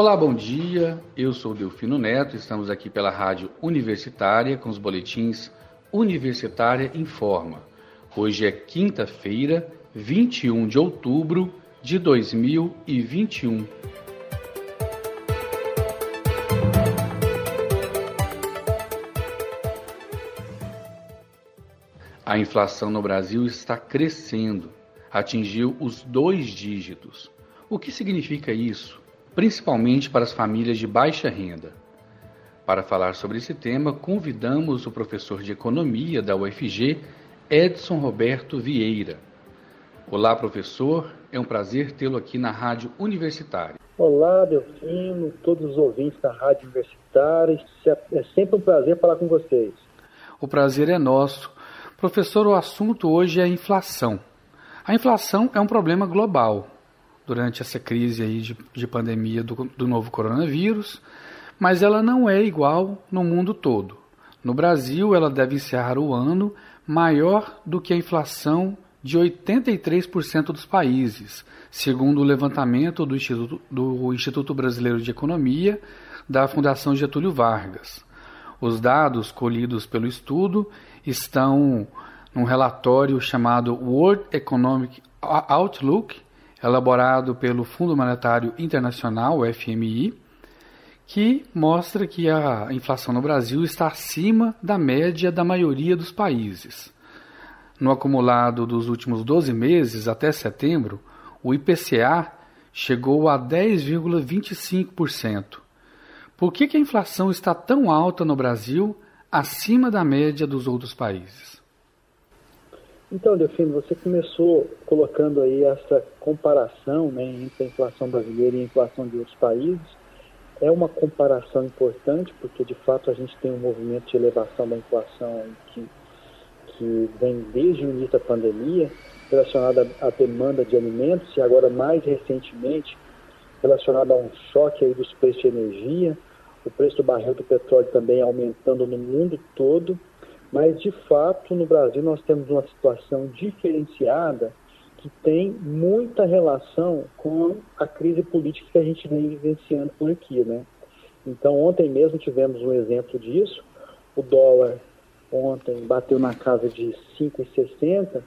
Olá, bom dia. Eu sou Delfino Neto. Estamos aqui pela Rádio Universitária com os boletins Universitária Informa. Hoje é quinta-feira, 21 de outubro de 2021. A inflação no Brasil está crescendo, atingiu os dois dígitos. O que significa isso? Principalmente para as famílias de baixa renda. Para falar sobre esse tema, convidamos o professor de Economia da UFG, Edson Roberto Vieira. Olá, professor, é um prazer tê-lo aqui na Rádio Universitária. Olá, Delfino, todos os ouvintes da Rádio Universitária, é sempre um prazer falar com vocês. O prazer é nosso. Professor, o assunto hoje é a inflação. A inflação é um problema global. Durante essa crise aí de, de pandemia do, do novo coronavírus, mas ela não é igual no mundo todo. No Brasil, ela deve encerrar o ano maior do que a inflação de 83% dos países, segundo o levantamento do Instituto, do Instituto Brasileiro de Economia da Fundação Getúlio Vargas. Os dados colhidos pelo estudo estão num relatório chamado World Economic Outlook, elaborado pelo Fundo Monetário Internacional, FMI, que mostra que a inflação no Brasil está acima da média da maioria dos países. No acumulado dos últimos 12 meses até setembro, o IPCA chegou a 10,25%. Por que, que a inflação está tão alta no Brasil acima da média dos outros países. Então, Delfino, você começou colocando aí essa comparação né, entre a inflação brasileira e a inflação de outros países. É uma comparação importante, porque de fato a gente tem um movimento de elevação da inflação que, que vem desde o início da pandemia, relacionada à demanda de alimentos e agora mais recentemente relacionada a um choque aí dos preços de energia o preço do barril do petróleo também aumentando no mundo todo, mas de fato no Brasil nós temos uma situação diferenciada que tem muita relação com a crise política que a gente vem vivenciando por aqui, né? Então ontem mesmo tivemos um exemplo disso. O dólar ontem bateu na casa de 5,60,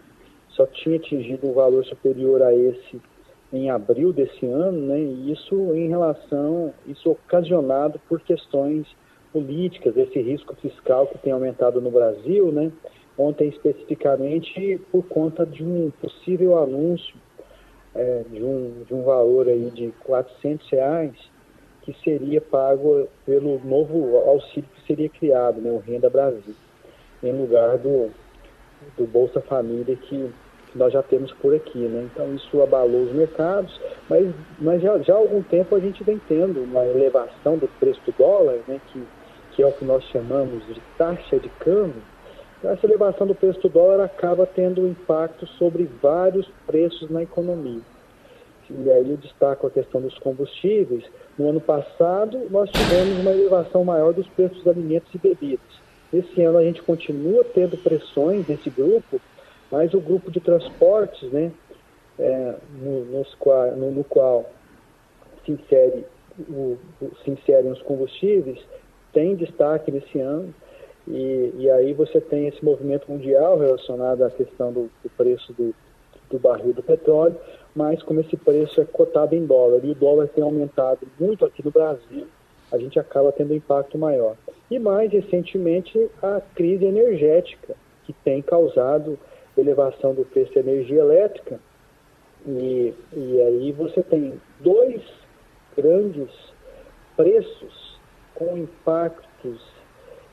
só tinha atingido um valor superior a esse em abril desse ano, né, e isso em relação, isso ocasionado por questões políticas, esse risco fiscal que tem aumentado no Brasil, né, ontem especificamente por conta de um possível anúncio é, de, um, de um valor aí de 400 reais que seria pago pelo novo auxílio que seria criado, né, o Renda Brasil, em lugar do, do Bolsa Família que que nós já temos por aqui. Né? Então isso abalou os mercados, mas, mas já, já há algum tempo a gente vem tendo uma elevação do preço do dólar, né? que, que é o que nós chamamos de taxa de câmbio. Essa elevação do preço do dólar acaba tendo impacto sobre vários preços na economia. E aí eu destaco a questão dos combustíveis. No ano passado, nós tivemos uma elevação maior dos preços dos alimentos e bebidas. Esse ano a gente continua tendo pressões desse grupo mas o grupo de transportes, né, é, no, nos, no, no, qual se, insere o, se inserem os combustíveis, tem destaque nesse ano. E, e aí você tem esse movimento mundial relacionado à questão do, do preço do, do barril do petróleo, mas como esse preço é cotado em dólar e o dólar tem aumentado muito aqui no Brasil, a gente acaba tendo um impacto maior. E mais recentemente a crise energética, que tem causado elevação do preço de energia elétrica. E, e aí você tem dois grandes preços com impactos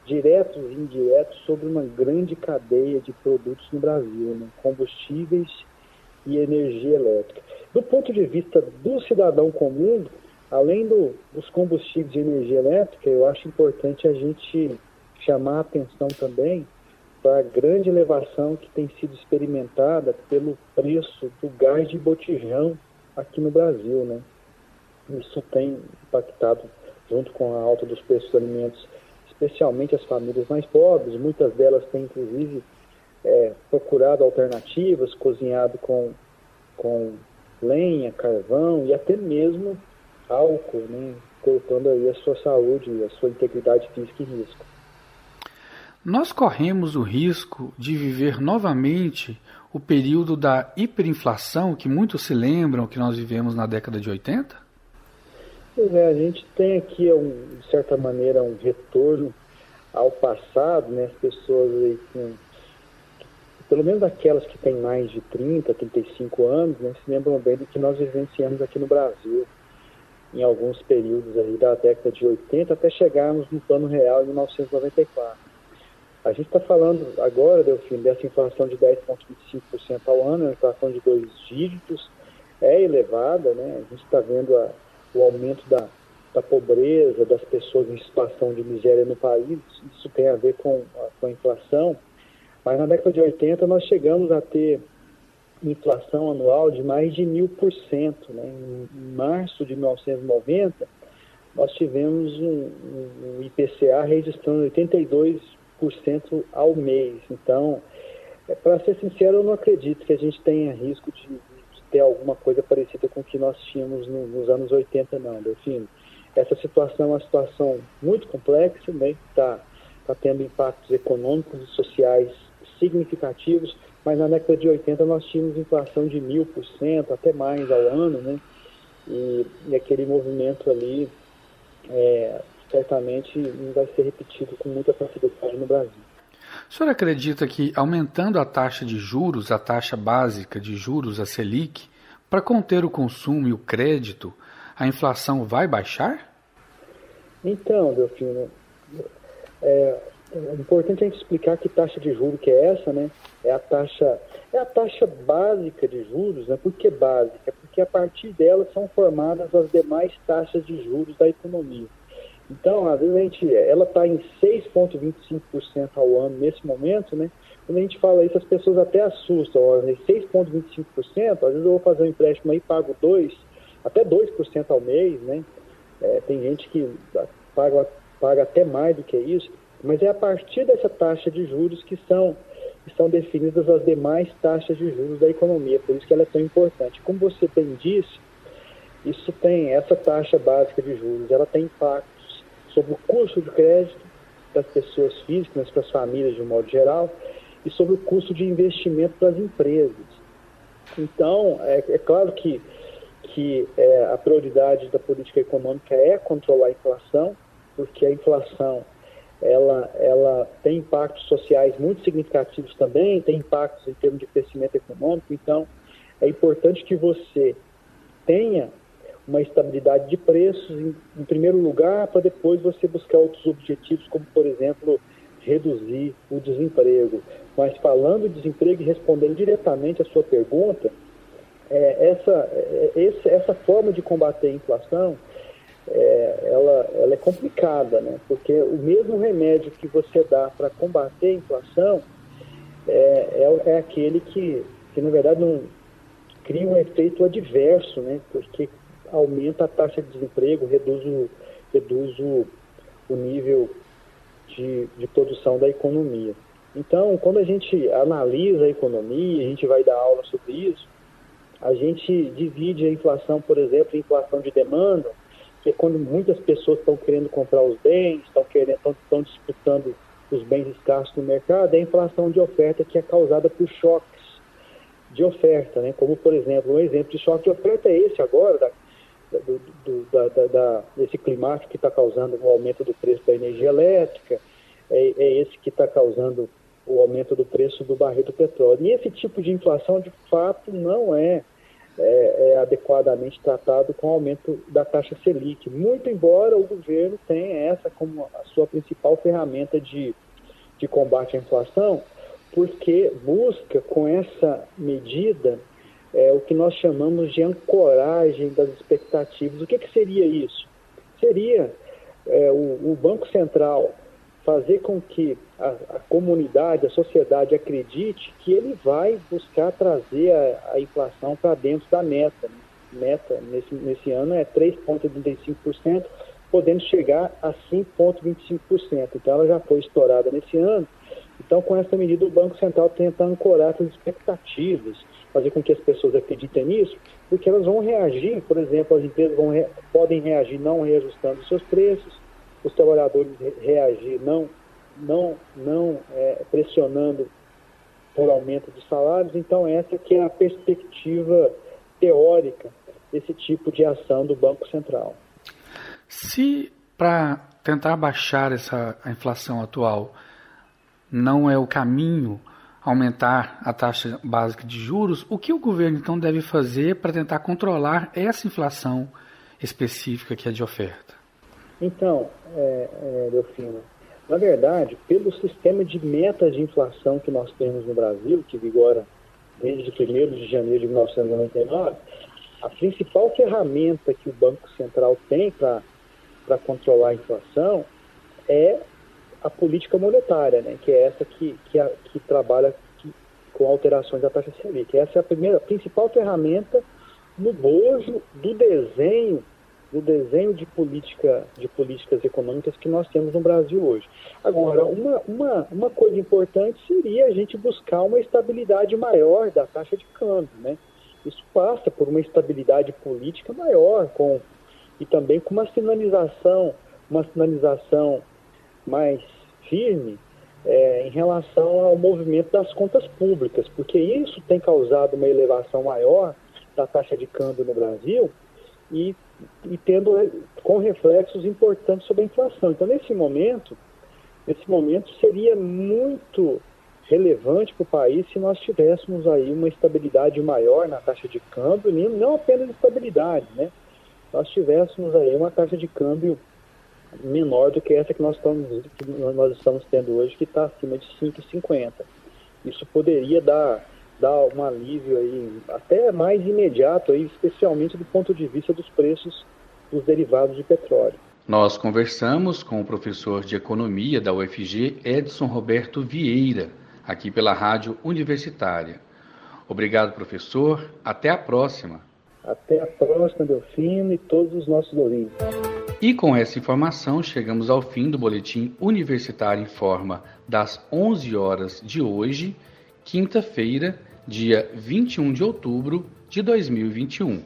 diretos e indiretos sobre uma grande cadeia de produtos no Brasil, né? combustíveis e energia elétrica. Do ponto de vista do cidadão comum, além do, dos combustíveis e energia elétrica, eu acho importante a gente chamar a atenção também para a grande elevação que tem sido experimentada pelo preço do gás de botijão aqui no Brasil, né? Isso tem impactado, junto com a alta dos preços dos alimentos, especialmente as famílias mais pobres. Muitas delas têm, inclusive, é, procurado alternativas, cozinhado com, com lenha, carvão e até mesmo álcool, né? colocando aí a sua saúde, a sua integridade física em risco. Nós corremos o risco de viver novamente o período da hiperinflação que muitos se lembram que nós vivemos na década de 80? Pois é, a gente tem aqui, um, de certa maneira, um retorno ao passado, né? As pessoas aí com, pelo menos aquelas que têm mais de 30, 35 anos, né, se lembram bem do que nós vivenciamos aqui no Brasil, em alguns períodos aí da década de 80, até chegarmos no plano real em 1994. A gente está falando agora, Delfim, dessa inflação de 10,25% ao ano, a inflação de dois dígitos, é elevada, né? A gente está vendo a, o aumento da, da pobreza, das pessoas em situação de miséria no país, isso tem a ver com a, com a inflação, mas na década de 80 nós chegamos a ter inflação anual de mais de mil por cento. Né? Em março de 1990, nós tivemos um, um IPCA registrando 82 5% ao mês. Então, é, para ser sincero, eu não acredito que a gente tenha risco de ter alguma coisa parecida com o que nós tínhamos no, nos anos 80, não. Enfim, essa situação é uma situação muito complexa, né? Está tá tendo impactos econômicos e sociais significativos, mas na década de 80 nós tínhamos inflação de mil por cento, até mais ao ano, né? E, e aquele movimento ali é, certamente não vai ser repetido com muita facilidade no Brasil. O senhor acredita que aumentando a taxa de juros, a taxa básica de juros, a Selic, para conter o consumo e o crédito, a inflação vai baixar? Então, Delfino, é, é importante a gente explicar que taxa de juros que é essa, né? É a taxa, é a taxa básica de juros, né? Por que básica? Porque a partir dela são formadas as demais taxas de juros da economia. Então, às vezes a gente, ela está em 6,25% ao ano nesse momento, né? Quando a gente fala isso, as pessoas até assustam. 6,25%, às vezes eu vou fazer um empréstimo aí pago 2%, até 2% ao mês, né? É, tem gente que paga, paga até mais do que isso, mas é a partir dessa taxa de juros que são, são definidas as demais taxas de juros da economia, por isso que ela é tão importante. Como você bem disse, isso tem, essa taxa básica de juros, ela tem impacto sobre o custo de crédito das pessoas físicas, para as famílias de um modo geral, e sobre o custo de investimento para as empresas. Então, é, é claro que, que é, a prioridade da política econômica é controlar a inflação, porque a inflação ela, ela tem impactos sociais muito significativos também, tem impactos em termos de crescimento econômico, então é importante que você tenha uma estabilidade de preços, em, em primeiro lugar, para depois você buscar outros objetivos, como, por exemplo, reduzir o desemprego. Mas falando de desemprego e respondendo diretamente à sua pergunta, é, essa, é, esse, essa forma de combater a inflação, é, ela, ela é complicada, né? porque o mesmo remédio que você dá para combater a inflação é, é, é, aquele que, que, na verdade, não cria um efeito adverso, né? porque aumenta a taxa de desemprego, reduz o, reduz o, o nível de, de produção da economia. Então, quando a gente analisa a economia, a gente vai dar aula sobre isso, a gente divide a inflação, por exemplo, em inflação de demanda, que é quando muitas pessoas estão querendo comprar os bens, estão querendo, estão, estão disputando os bens escassos no mercado, é a inflação de oferta que é causada por choques de oferta, né? Como por exemplo, um exemplo de choque de oferta é esse agora, da, do, do, da, da, da, desse climático que está causando o aumento do preço da energia elétrica, é, é esse que está causando o aumento do preço do barril do petróleo. E esse tipo de inflação, de fato, não é, é, é adequadamente tratado com o aumento da taxa Selic, muito embora o governo tenha essa como a sua principal ferramenta de, de combate à inflação, porque busca com essa medida é, o que nós chamamos de ancoragem das expectativas. O que, que seria isso? Seria é, o, o, Banco Central fazer com que a, a, comunidade, a sociedade acredite que ele vai buscar trazer a, a inflação para dentro da meta. Meta nesse, nesse ano é 3,35%, podendo chegar a 5,25%. Então ela já foi estourada nesse ano Então, com essa medida, o Banco Central tenta ancorar essas expectativas, fazer com que as pessoas acreditem nisso, porque elas vão reagir, por exemplo, as empresas re podem reagir não reajustando seus preços, os trabalhadores reagir não, não, não é, pressionando por aumento de salários. Então, essa que é a perspectiva teórica desse tipo de ação do Banco Central. Se para tentar baixar essa a inflação atual não é o caminho aumentar a taxa básica de juros, o que o governo então deve fazer para tentar controlar essa inflação específica que é de oferta? Então, é, é, Delfino, na verdade, pelo sistema de metas de inflação que nós temos no Brasil, que vigora desde 1 de janeiro de 1999, a principal ferramenta que o Banco Central tem para controlar a inflação é a política monetária, né, que é essa que, que, a, que trabalha que, com alterações da taxa Selic. Essa é a primeira, a principal ferramenta no bojo do desenho do desenho de política de políticas econômicas que nós temos no Brasil hoje. Agora, uma, uma, uma coisa importante seria a gente buscar uma estabilidade maior da taxa de câmbio, né? Isso passa por uma estabilidade política maior, com e também com uma sinalização, uma sinalização mais firme é, em relação ao movimento das contas públicas, porque isso tem causado uma elevação maior da taxa de câmbio no Brasil e, e tendo com reflexos importantes sobre a inflação. Então, nesse momento, nesse momento seria muito relevante para o país se nós tivéssemos aí uma estabilidade maior na taxa de câmbio, não apenas estabilidade, né? Nós tivéssemos aí uma taxa de câmbio menor do que essa que nós estamos, que nós estamos tendo hoje, que está acima de 5,50. Isso poderia dar, dar um alívio aí, até mais imediato, aí, especialmente do ponto de vista dos preços dos derivados de petróleo. Nós conversamos com o professor de Economia da UFG, Edson Roberto Vieira, aqui pela Rádio Universitária. Obrigado, professor. Até a próxima. Até a próxima, Delfino, e todos os nossos ouvintes. E com essa informação, chegamos ao fim do Boletim Universitário em Forma das 11 horas de hoje, quinta-feira, dia 21 de outubro de 2021.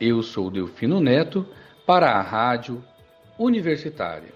Eu sou Delfino Neto para a Rádio Universitária.